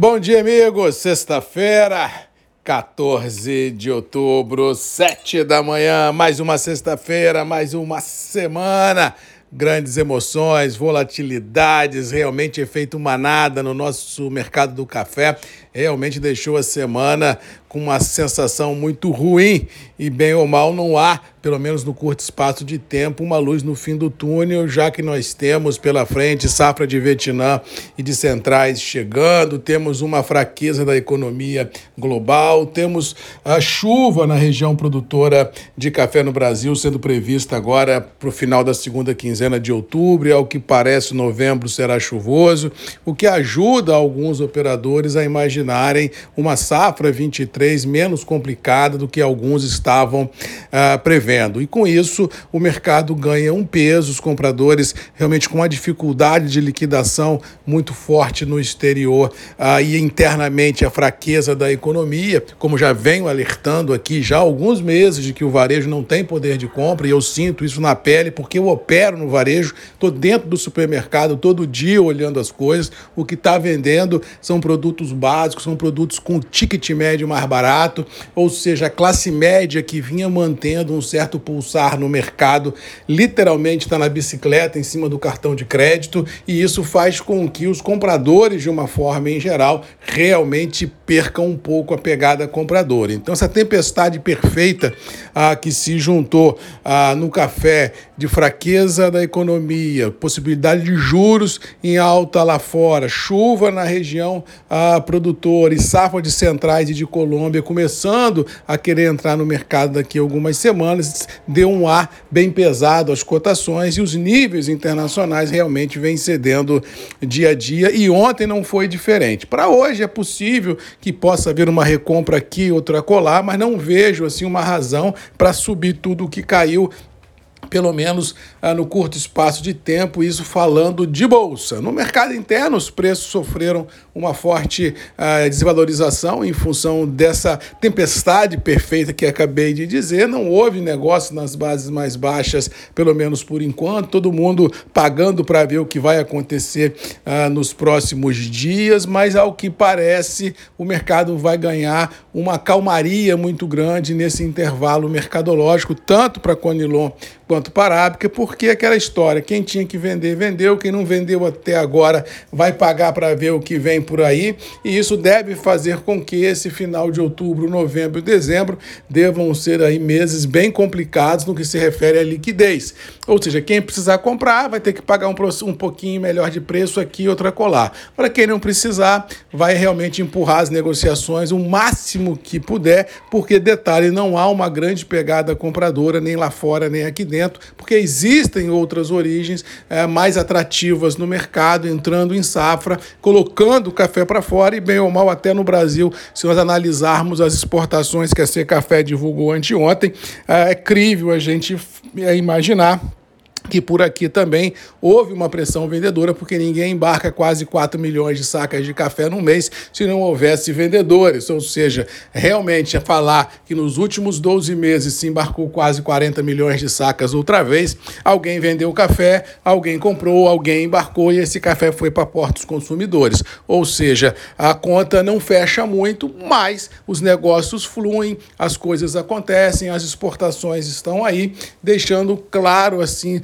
Bom dia, amigos. Sexta-feira, 14 de outubro, 7 da manhã. Mais uma sexta-feira, mais uma semana. Grandes emoções, volatilidades, realmente efeito manada no nosso mercado do café. Realmente deixou a semana com uma sensação muito ruim. E, bem ou mal, não há, pelo menos no curto espaço de tempo, uma luz no fim do túnel, já que nós temos pela frente safra de Vietnã e de centrais chegando, temos uma fraqueza da economia global, temos a chuva na região produtora de café no Brasil sendo prevista agora para o final da segunda quinzena de outubro, e ao que parece novembro será chuvoso, o que ajuda alguns operadores a imaginarem uma safra 23 2023 menos complicada do que alguns estavam ah, prevendo. E com isso, o mercado ganha um peso, os compradores realmente com uma dificuldade de liquidação muito forte no exterior ah, e internamente a fraqueza da economia, como já venho alertando aqui já há alguns meses de que o varejo não tem poder de compra e eu sinto isso na pele porque eu opero no varejo, estou dentro do supermercado todo dia olhando as coisas, o que está vendendo são produtos básicos, são produtos com ticket médio mais barato, ou seja, a classe média que vinha mantendo um certo pulsar no mercado, literalmente está na bicicleta em cima do cartão de crédito, e isso faz com que os compradores, de uma forma em geral, realmente percam um pouco a pegada compradora. Então, essa tempestade perfeita ah, que se juntou ah, no café de fraqueza da economia, possibilidade de juros em alta lá fora, chuva na região ah, produtora e safra de centrais e de Colômbia começando a querer entrar no mercado daqui a algumas semanas, deu um ar bem pesado às cotações e os níveis internacionais realmente vêm cedendo dia a dia e ontem não foi diferente. Para hoje é possível que possa haver uma recompra aqui, outra colar, mas não vejo assim uma razão para subir tudo o que caiu pelo menos ah, no curto espaço de tempo, isso falando de bolsa. No mercado interno, os preços sofreram uma forte ah, desvalorização em função dessa tempestade perfeita que acabei de dizer. Não houve negócio nas bases mais baixas, pelo menos por enquanto, todo mundo pagando para ver o que vai acontecer ah, nos próximos dias, mas ao que parece, o mercado vai ganhar uma calmaria muito grande nesse intervalo mercadológico, tanto para Conilon quanto para a porque aquela história, quem tinha que vender, vendeu, quem não vendeu até agora vai pagar para ver o que vem por aí, e isso deve fazer com que esse final de outubro, novembro e dezembro devam ser aí meses bem complicados no que se refere à liquidez. Ou seja, quem precisar comprar vai ter que pagar um, um pouquinho melhor de preço aqui, outra colar. Para quem não precisar, vai realmente empurrar as negociações o máximo que puder, porque detalhe, não há uma grande pegada compradora nem lá fora, nem aqui dentro porque existem outras origens é, mais atrativas no mercado, entrando em safra, colocando o café para fora e, bem ou mal, até no Brasil, se nós analisarmos as exportações que a C Café divulgou anteontem, é, é crível a gente é, imaginar que por aqui também houve uma pressão vendedora, porque ninguém embarca quase 4 milhões de sacas de café no mês se não houvesse vendedores. Ou seja, realmente é falar que nos últimos 12 meses se embarcou quase 40 milhões de sacas outra vez, alguém vendeu café, alguém comprou, alguém embarcou e esse café foi para portos consumidores. Ou seja, a conta não fecha muito, mas os negócios fluem, as coisas acontecem, as exportações estão aí, deixando claro assim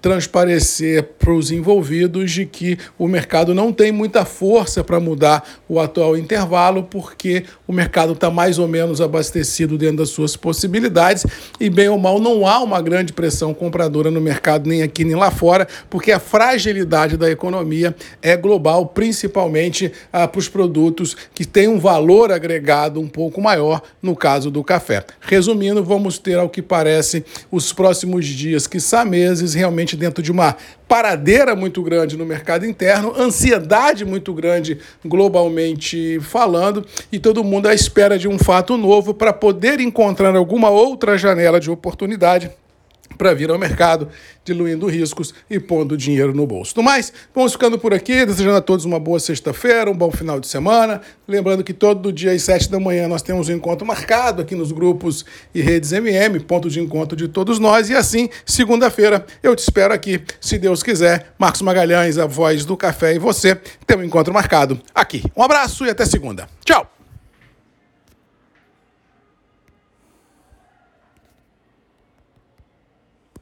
transparecer para os envolvidos de que o mercado não tem muita força para mudar o atual intervalo, porque o mercado está mais ou menos abastecido dentro das suas possibilidades e, bem ou mal, não há uma grande pressão compradora no mercado, nem aqui nem lá fora, porque a fragilidade da economia é global, principalmente ah, para os produtos que têm um valor agregado um pouco maior, no caso do café. Resumindo, vamos ter, ao que parece, os próximos dias, que meses, realmente dentro de uma paradeira muito grande no mercado interno, ansiedade muito grande globalmente falando, e todo mundo à espera de um fato novo para poder encontrar alguma outra janela de oportunidade para vir ao mercado, diluindo riscos e pondo dinheiro no bolso. No mais, vamos ficando por aqui, desejando a todos uma boa sexta-feira, um bom final de semana. Lembrando que todo dia às sete da manhã nós temos um encontro marcado aqui nos grupos e redes MM, ponto de encontro de todos nós. E assim, segunda-feira, eu te espero aqui, se Deus quiser. Marcos Magalhães, a voz do café e você, tem um encontro marcado aqui. Um abraço e até segunda. Tchau!